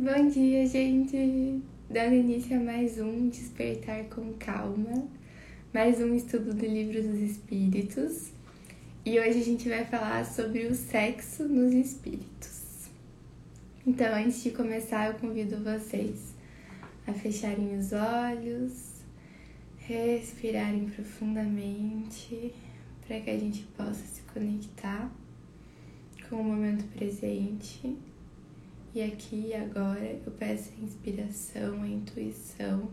Bom dia, gente! Dando início a mais um Despertar com Calma, mais um estudo do Livro dos Espíritos. E hoje a gente vai falar sobre o sexo nos espíritos. Então, antes de começar, eu convido vocês a fecharem os olhos, respirarem profundamente, para que a gente possa se conectar com o momento presente e aqui e agora eu peço a inspiração, a intuição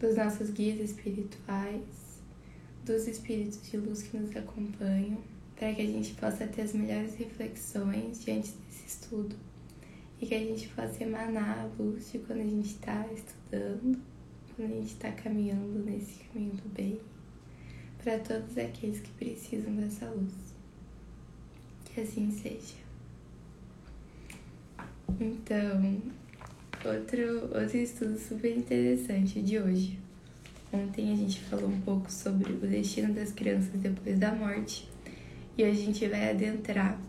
dos nossos guias espirituais, dos espíritos de luz que nos acompanham, para que a gente possa ter as melhores reflexões diante desse estudo e que a gente possa emanar a luz de quando a gente está estudando, quando a gente está caminhando nesse caminho do bem, para todos aqueles que precisam dessa luz. Que assim seja. Então, outro, outro estudo super interessante de hoje. Ontem a gente falou um pouco sobre o destino das crianças depois da morte e hoje a gente vai adentrar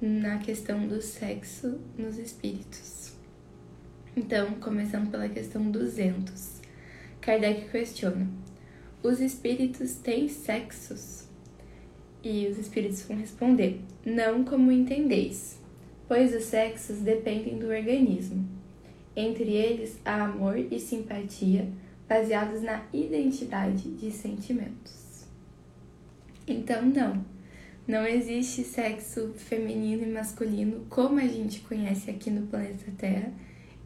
na questão do sexo nos espíritos. Então, começando pela questão 200. Kardec questiona: Os espíritos têm sexos? E os espíritos vão responder: Não como entendeis pois os sexos dependem do organismo. Entre eles há amor e simpatia baseados na identidade de sentimentos. Então, não, não existe sexo feminino e masculino como a gente conhece aqui no planeta Terra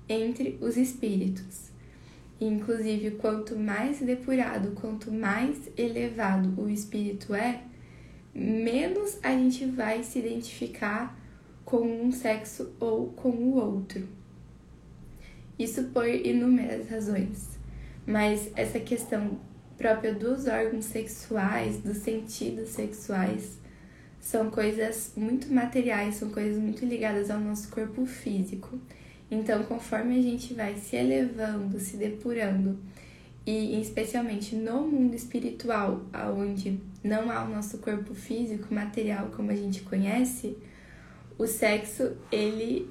entre os espíritos. Inclusive, quanto mais depurado, quanto mais elevado o espírito é, menos a gente vai se identificar com um sexo ou com o outro. Isso por inúmeras razões, mas essa questão própria dos órgãos sexuais, dos sentidos sexuais, são coisas muito materiais, são coisas muito ligadas ao nosso corpo físico. Então, conforme a gente vai se elevando, se depurando, e especialmente no mundo espiritual, onde não há o nosso corpo físico, material como a gente conhece, o sexo ele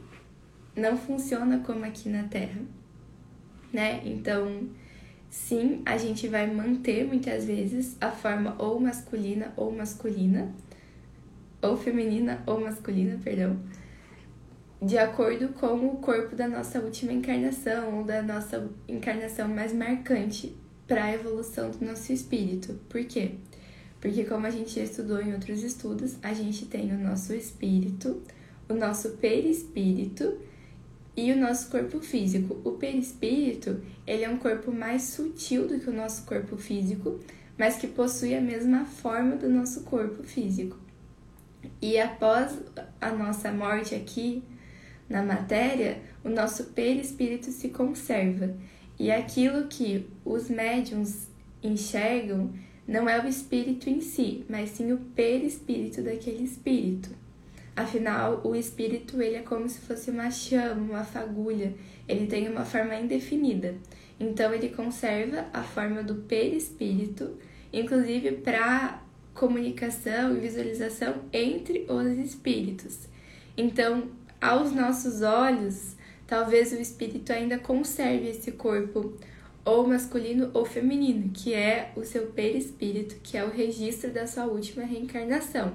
não funciona como aqui na Terra, né? Então, sim, a gente vai manter muitas vezes a forma ou masculina ou masculina, ou feminina ou masculina, perdão, de acordo com o corpo da nossa última encarnação ou da nossa encarnação mais marcante para a evolução do nosso espírito. Por quê? Porque, como a gente já estudou em outros estudos, a gente tem o nosso espírito, o nosso perispírito e o nosso corpo físico. O perispírito, ele é um corpo mais sutil do que o nosso corpo físico, mas que possui a mesma forma do nosso corpo físico. E após a nossa morte aqui na matéria, o nosso perispírito se conserva. E aquilo que os médiums enxergam não é o espírito em si, mas sim o perispírito daquele espírito. Afinal, o espírito ele é como se fosse uma chama, uma fagulha. Ele tem uma forma indefinida. Então ele conserva a forma do perispírito, inclusive para comunicação e visualização entre os espíritos. Então, aos nossos olhos, talvez o espírito ainda conserve esse corpo ou masculino ou feminino, que é o seu perispírito, que é o registro da sua última reencarnação.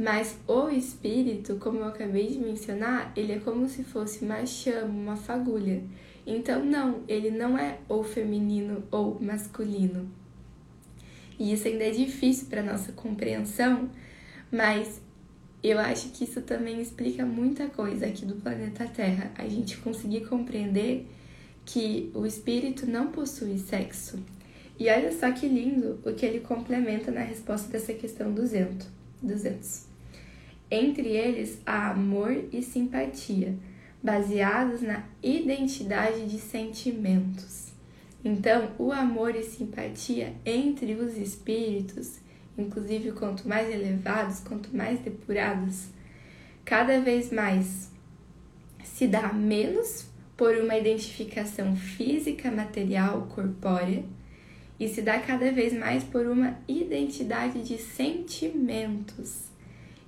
Mas o espírito, como eu acabei de mencionar, ele é como se fosse uma chama, uma fagulha. Então, não, ele não é ou feminino ou masculino. E isso ainda é difícil para nossa compreensão, mas eu acho que isso também explica muita coisa aqui do planeta Terra. A gente conseguir compreender que o espírito não possui sexo. E olha só que lindo o que ele complementa na resposta dessa questão 200. 200. Entre eles há amor e simpatia, baseados na identidade de sentimentos. Então, o amor e simpatia entre os espíritos, inclusive quanto mais elevados, quanto mais depurados, cada vez mais se dá menos por uma identificação física, material, corpórea, e se dá cada vez mais por uma identidade de sentimentos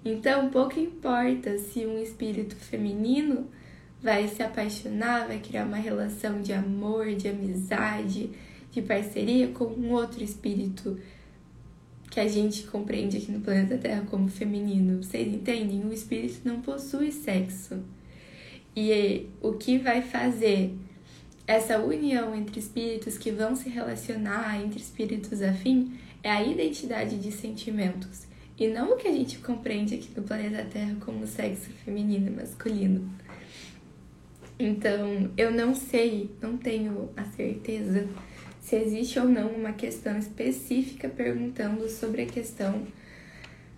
então, pouco importa se um espírito feminino vai se apaixonar, vai criar uma relação de amor, de amizade, de parceria com um outro espírito que a gente compreende aqui no planeta Terra como feminino. Vocês entendem? O espírito não possui sexo. E o que vai fazer essa união entre espíritos que vão se relacionar, entre espíritos afim, é a identidade de sentimentos. E não o que a gente compreende aqui no planeta Terra como sexo feminino e masculino. Então, eu não sei, não tenho a certeza se existe ou não uma questão específica perguntando sobre a questão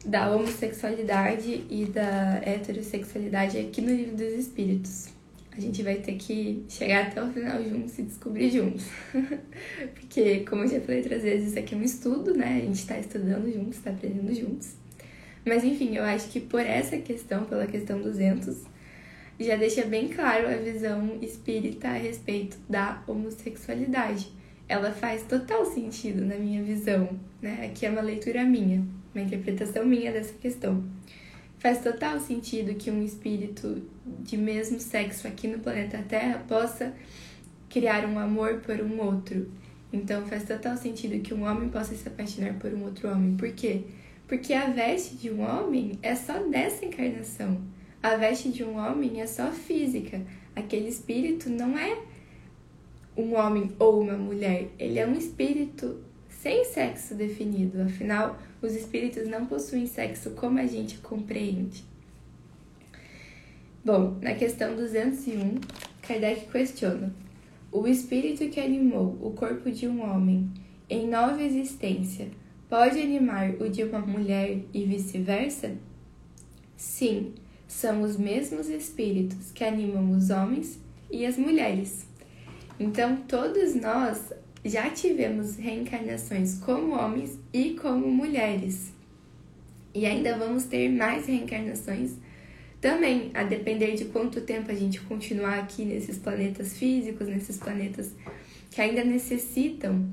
da homossexualidade e da heterossexualidade aqui no livro dos espíritos. A gente vai ter que chegar até o final juntos e descobrir juntos. Porque, como eu já falei outras vezes, isso aqui é um estudo, né? A gente está estudando juntos, está aprendendo juntos. Mas, enfim, eu acho que por essa questão, pela questão 200, já deixa bem claro a visão espírita a respeito da homossexualidade. Ela faz total sentido na minha visão, né? Aqui é uma leitura minha, uma interpretação minha dessa questão. Faz total sentido que um espírito de mesmo sexo aqui no planeta Terra possa criar um amor por um outro. Então faz total sentido que um homem possa se apaixonar por um outro homem. Por quê? Porque a veste de um homem é só dessa encarnação. A veste de um homem é só física. Aquele espírito não é um homem ou uma mulher, ele é um espírito sem sexo definido. Afinal, os espíritos não possuem sexo como a gente compreende. Bom, na questão 201, Kardec questiona: O espírito que animou o corpo de um homem em nova existência pode animar o de uma mulher e vice-versa? Sim, são os mesmos espíritos que animam os homens e as mulheres. Então, todos nós já tivemos reencarnações como homens e como mulheres. E ainda vamos ter mais reencarnações também, a depender de quanto tempo a gente continuar aqui nesses planetas físicos, nesses planetas que ainda necessitam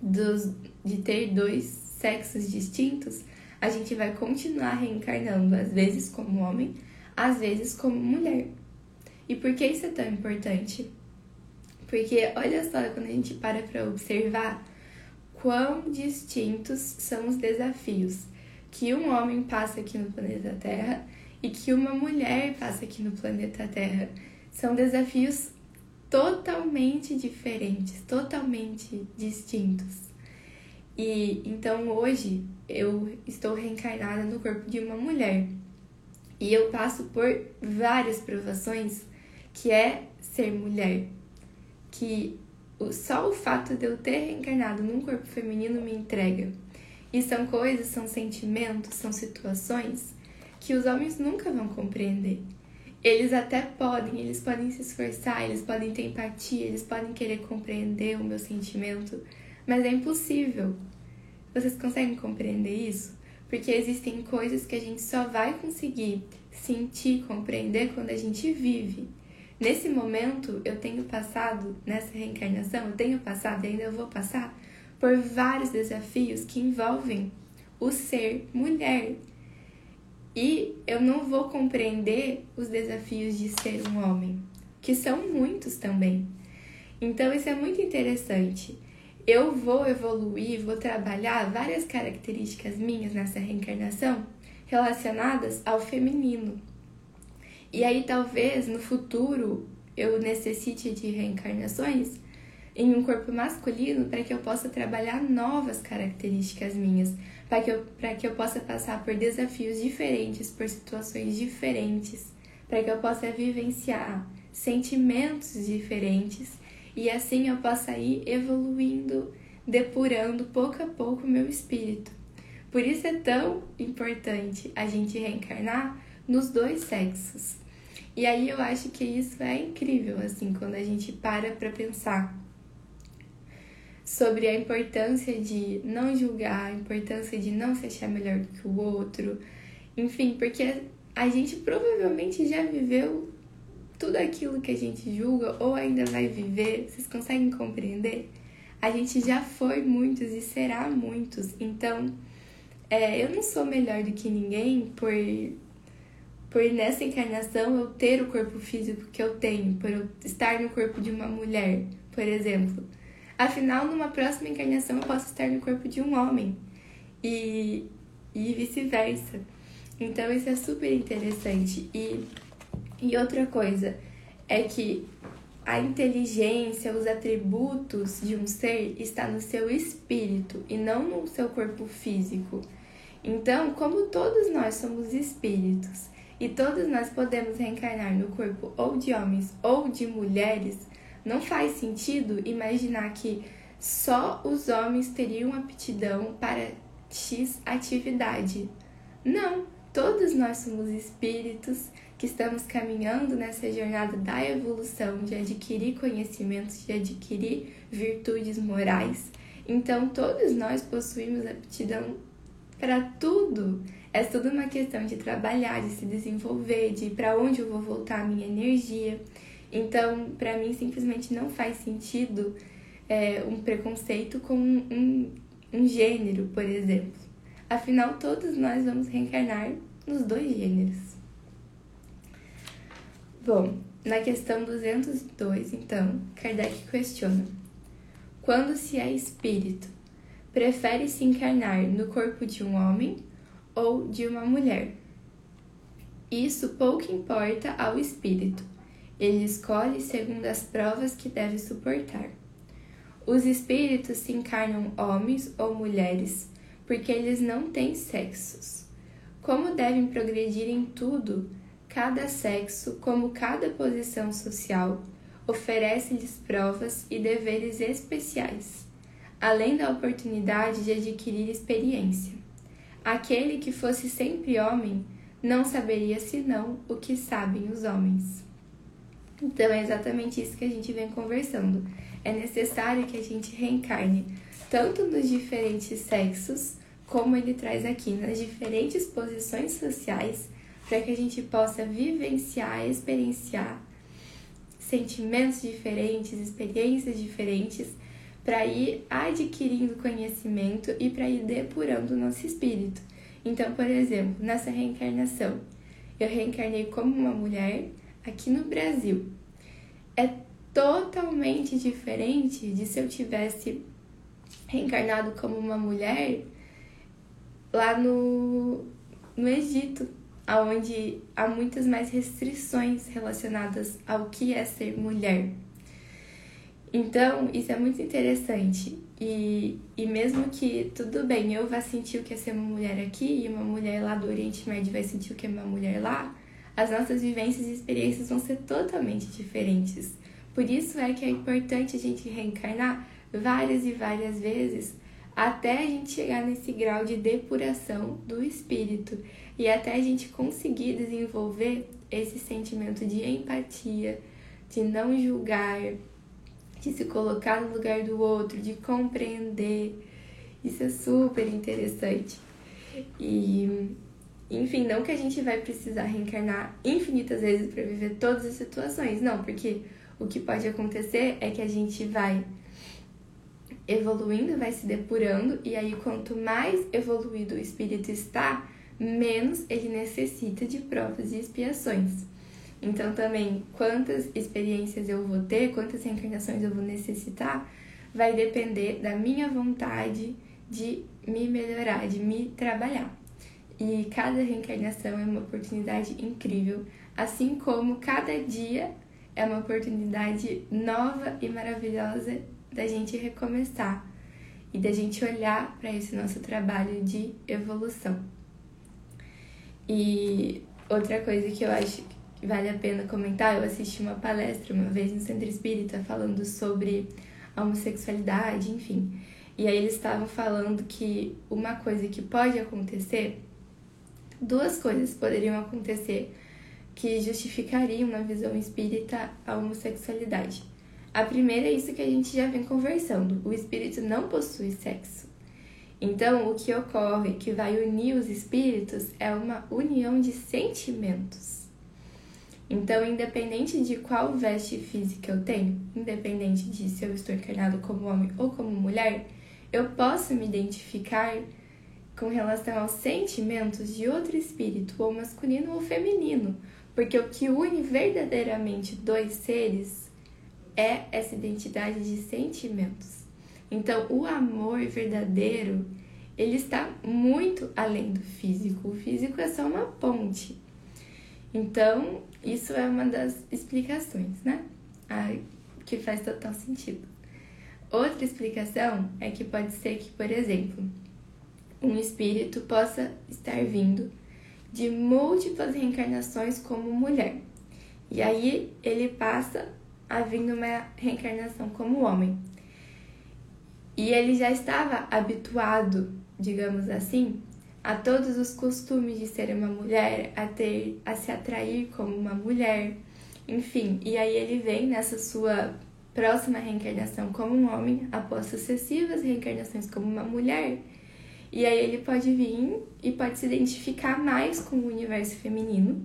dos, de ter dois sexos distintos, a gente vai continuar reencarnando, às vezes como homem, às vezes como mulher. E por que isso é tão importante? Porque olha só, quando a gente para para observar quão distintos são os desafios que um homem passa aqui no planeta Terra e que uma mulher passa aqui no planeta Terra. São desafios totalmente diferentes, totalmente distintos. E então hoje eu estou reencarnada no corpo de uma mulher. E eu passo por várias provações que é ser mulher. Que só o fato de eu ter reencarnado num corpo feminino me entrega. E são coisas, são sentimentos, são situações que os homens nunca vão compreender. Eles até podem, eles podem se esforçar, eles podem ter empatia, eles podem querer compreender o meu sentimento, mas é impossível. Vocês conseguem compreender isso? Porque existem coisas que a gente só vai conseguir sentir, compreender quando a gente vive. Nesse momento, eu tenho passado, nessa reencarnação, eu tenho passado e ainda vou passar por vários desafios que envolvem o ser mulher. E eu não vou compreender os desafios de ser um homem, que são muitos também. Então, isso é muito interessante eu vou evoluir, vou trabalhar várias características minhas nessa reencarnação relacionadas ao feminino. E aí talvez no futuro eu necessite de reencarnações em um corpo masculino para que eu possa trabalhar novas características minhas, para que, eu, que eu possa passar por desafios diferentes, por situações diferentes, para que eu possa vivenciar sentimentos diferentes e assim eu possa ir evoluindo, depurando pouco a pouco o meu espírito. Por isso é tão importante a gente reencarnar nos dois sexos. E aí eu acho que isso é incrível, assim, quando a gente para para pensar sobre a importância de não julgar, a importância de não se achar melhor do que o outro, enfim, porque a gente provavelmente já viveu tudo aquilo que a gente julga ou ainda vai viver, vocês conseguem compreender? A gente já foi muitos e será muitos. Então, é, eu não sou melhor do que ninguém por por nessa encarnação eu ter o corpo físico que eu tenho, por eu estar no corpo de uma mulher, por exemplo. Afinal, numa próxima encarnação eu posso estar no corpo de um homem e, e vice-versa. Então isso é super interessante. E, e outra coisa é que a inteligência, os atributos de um ser está no seu espírito e não no seu corpo físico. Então, como todos nós somos espíritos e todos nós podemos reencarnar no corpo ou de homens ou de mulheres, não faz sentido imaginar que só os homens teriam aptidão para X atividade. Não, todos nós somos espíritos que estamos caminhando nessa jornada da evolução, de adquirir conhecimentos, de adquirir virtudes morais. Então, todos nós possuímos aptidão para tudo. É tudo uma questão de trabalhar, de se desenvolver, de para onde eu vou voltar a minha energia. Então, para mim, simplesmente não faz sentido é, um preconceito com um, um gênero, por exemplo. Afinal, todos nós vamos reencarnar nos dois gêneros. Bom, na questão 202, então, Kardec questiona: quando se é espírito, prefere se encarnar no corpo de um homem ou de uma mulher? Isso pouco importa ao espírito. Ele escolhe segundo as provas que deve suportar. Os espíritos se encarnam homens ou mulheres porque eles não têm sexos. Como devem progredir em tudo, cada sexo, como cada posição social, oferece-lhes provas e deveres especiais, além da oportunidade de adquirir experiência. Aquele que fosse sempre homem não saberia senão o que sabem os homens. Então é exatamente isso que a gente vem conversando. É necessário que a gente reencarne tanto nos diferentes sexos, como ele traz aqui, nas diferentes posições sociais para que a gente possa vivenciar, experienciar sentimentos diferentes, experiências diferentes, para ir adquirindo conhecimento e para ir depurando o nosso espírito. Então, por exemplo, nessa reencarnação, eu reencarnei como uma mulher aqui no Brasil. É totalmente diferente de se eu tivesse reencarnado como uma mulher lá no, no Egito, onde há muitas mais restrições relacionadas ao que é ser mulher. Então, isso é muito interessante. E, e mesmo que tudo bem, eu vá sentir o que é ser uma mulher aqui e uma mulher lá do Oriente Médio vai sentir o que é uma mulher lá, as nossas vivências e experiências vão ser totalmente diferentes. Por isso é que é importante a gente reencarnar várias e várias vezes até a gente chegar nesse grau de depuração do espírito e até a gente conseguir desenvolver esse sentimento de empatia, de não julgar, de se colocar no lugar do outro, de compreender. Isso é super interessante. E, enfim, não que a gente vai precisar reencarnar infinitas vezes para viver todas as situações, não, porque o que pode acontecer é que a gente vai evoluindo, vai se depurando, e aí quanto mais evoluído o espírito está, menos ele necessita de provas e expiações. Então também quantas experiências eu vou ter, quantas reencarnações eu vou necessitar, vai depender da minha vontade de me melhorar, de me trabalhar. E cada reencarnação é uma oportunidade incrível, assim como cada dia é uma oportunidade nova e maravilhosa da gente recomeçar e da gente olhar para esse nosso trabalho de evolução. E outra coisa que eu acho vale a pena comentar, eu assisti uma palestra uma vez no Centro Espírita falando sobre a homossexualidade, enfim. E aí eles estavam falando que uma coisa que pode acontecer, duas coisas poderiam acontecer que justificariam na visão espírita a homossexualidade. A primeira é isso que a gente já vem conversando: o espírito não possui sexo. Então, o que ocorre que vai unir os espíritos é uma união de sentimentos. Então, independente de qual veste física eu tenho, independente de se eu estou encarnado como homem ou como mulher, eu posso me identificar com relação aos sentimentos de outro espírito, ou masculino ou feminino, porque o que une verdadeiramente dois seres é essa identidade de sentimentos. Então, o amor verdadeiro, ele está muito além do físico. O físico é só uma ponte. Então, isso é uma das explicações, né? Ah, que faz total sentido. Outra explicação é que pode ser que, por exemplo, um espírito possa estar vindo de múltiplas reencarnações como mulher. E aí ele passa a vir numa reencarnação como homem. E ele já estava habituado, digamos assim, a todos os costumes de ser uma mulher, a ter a se atrair como uma mulher, enfim. E aí ele vem nessa sua próxima reencarnação como um homem, após sucessivas reencarnações como uma mulher. E aí ele pode vir e pode se identificar mais com o universo feminino,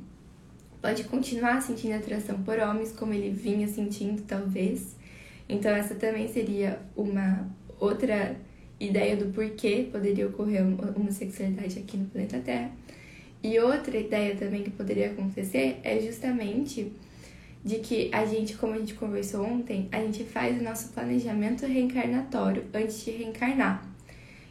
pode continuar sentindo atração por homens como ele vinha sentindo talvez. Então essa também seria uma outra ideia do porquê poderia ocorrer uma homossexualidade aqui no planeta Terra. E outra ideia também que poderia acontecer é justamente de que a gente, como a gente conversou ontem, a gente faz o nosso planejamento reencarnatório antes de reencarnar.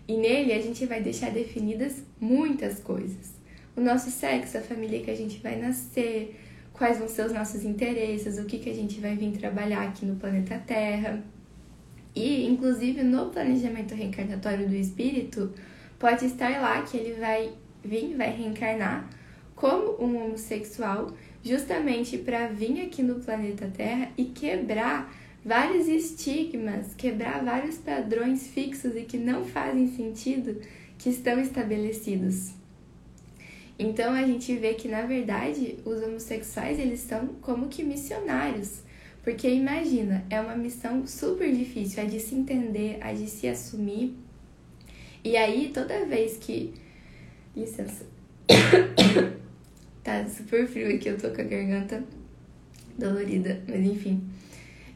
E nele a gente vai deixar definidas muitas coisas. O nosso sexo, a família que a gente vai nascer, quais vão ser os nossos interesses, o que, que a gente vai vir trabalhar aqui no planeta Terra. E, inclusive, no planejamento reencarnatório do espírito, pode estar lá que ele vai vir, vai reencarnar como um homossexual, justamente para vir aqui no planeta Terra e quebrar vários estigmas, quebrar vários padrões fixos e que não fazem sentido que estão estabelecidos. Então a gente vê que na verdade os homossexuais eles são como que missionários porque imagina, é uma missão super difícil, é de se entender, é de se assumir. E aí, toda vez que. Licença. tá super frio aqui, eu tô com a garganta dolorida, mas enfim.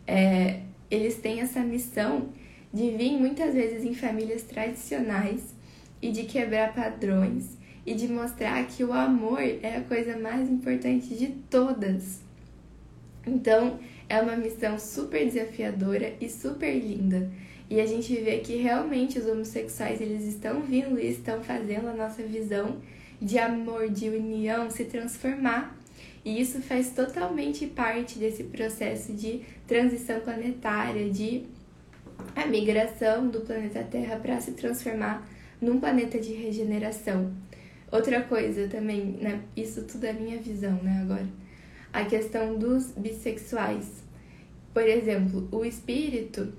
É, eles têm essa missão de vir muitas vezes em famílias tradicionais e de quebrar padrões e de mostrar que o amor é a coisa mais importante de todas. Então, é uma missão super desafiadora e super linda. E a gente vê que realmente os homossexuais eles estão vindo e estão fazendo a nossa visão de amor, de união se transformar. E isso faz totalmente parte desse processo de transição planetária, de a migração do planeta Terra para se transformar num planeta de regeneração. Outra coisa também, né? Isso tudo é minha visão, né, agora a questão dos bissexuais. Por exemplo, o espírito,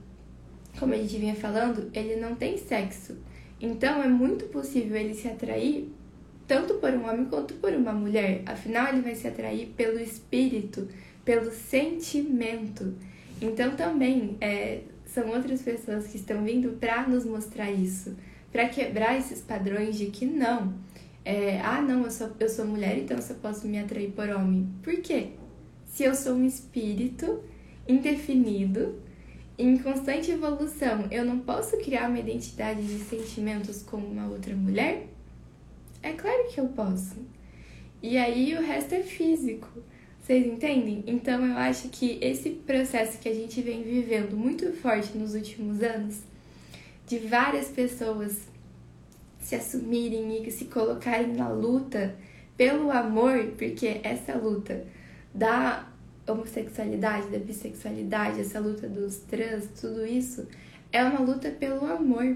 como a gente vinha falando, ele não tem sexo. Então é muito possível ele se atrair tanto por um homem quanto por uma mulher. Afinal, ele vai se atrair pelo espírito, pelo sentimento. Então também é, são outras pessoas que estão vindo para nos mostrar isso, para quebrar esses padrões de que não é, ah, não, eu sou, eu sou mulher, então eu só posso me atrair por homem. Por quê? Se eu sou um espírito indefinido, em constante evolução, eu não posso criar uma identidade de sentimentos como uma outra mulher? É claro que eu posso. E aí o resto é físico. Vocês entendem? Então eu acho que esse processo que a gente vem vivendo muito forte nos últimos anos, de várias pessoas se assumirem e se colocarem na luta pelo amor, porque essa luta da homossexualidade, da bissexualidade, essa luta dos trans, tudo isso é uma luta pelo amor.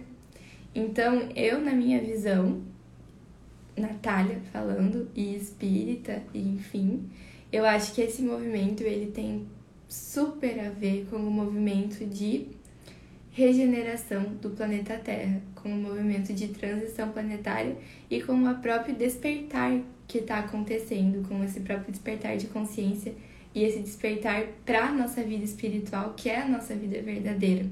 Então, eu, na minha visão, Natália falando, e espírita, e enfim, eu acho que esse movimento ele tem super a ver com o movimento de regeneração do planeta Terra, com o movimento de transição planetária e com o próprio despertar que está acontecendo, com esse próprio despertar de consciência e esse despertar para a nossa vida espiritual, que é a nossa vida verdadeira.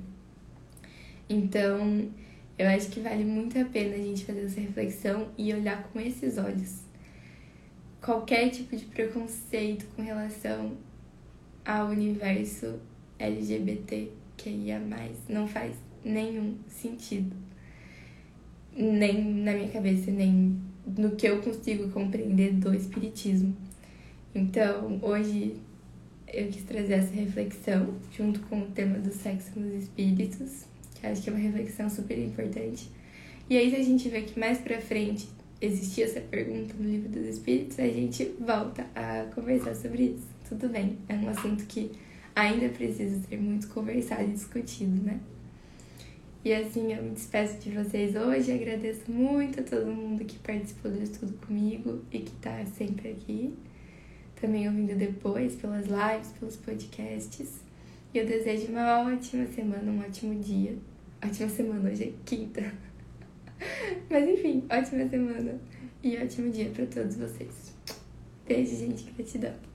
Então, eu acho que vale muito a pena a gente fazer essa reflexão e olhar com esses olhos. Qualquer tipo de preconceito com relação ao universo LGBT que ia mais não faz nenhum sentido. Nem na minha cabeça, nem no que eu consigo compreender do Espiritismo. Então, hoje eu quis trazer essa reflexão junto com o tema do sexo nos espíritos, que acho que é uma reflexão super importante. E aí, se a gente vê que mais pra frente existia essa pergunta no livro dos espíritos, a gente volta a conversar sobre isso. Tudo bem, é um assunto que ainda precisa ser muito conversado e discutido, né? E assim, eu me despeço de vocês hoje. Agradeço muito a todo mundo que participou do estudo comigo e que tá sempre aqui. Também ouvindo depois pelas lives, pelos podcasts. E eu desejo uma ótima semana, um ótimo dia. Ótima semana, hoje é quinta. Mas enfim, ótima semana e ótimo dia para todos vocês. Beijo, gente, gratidão.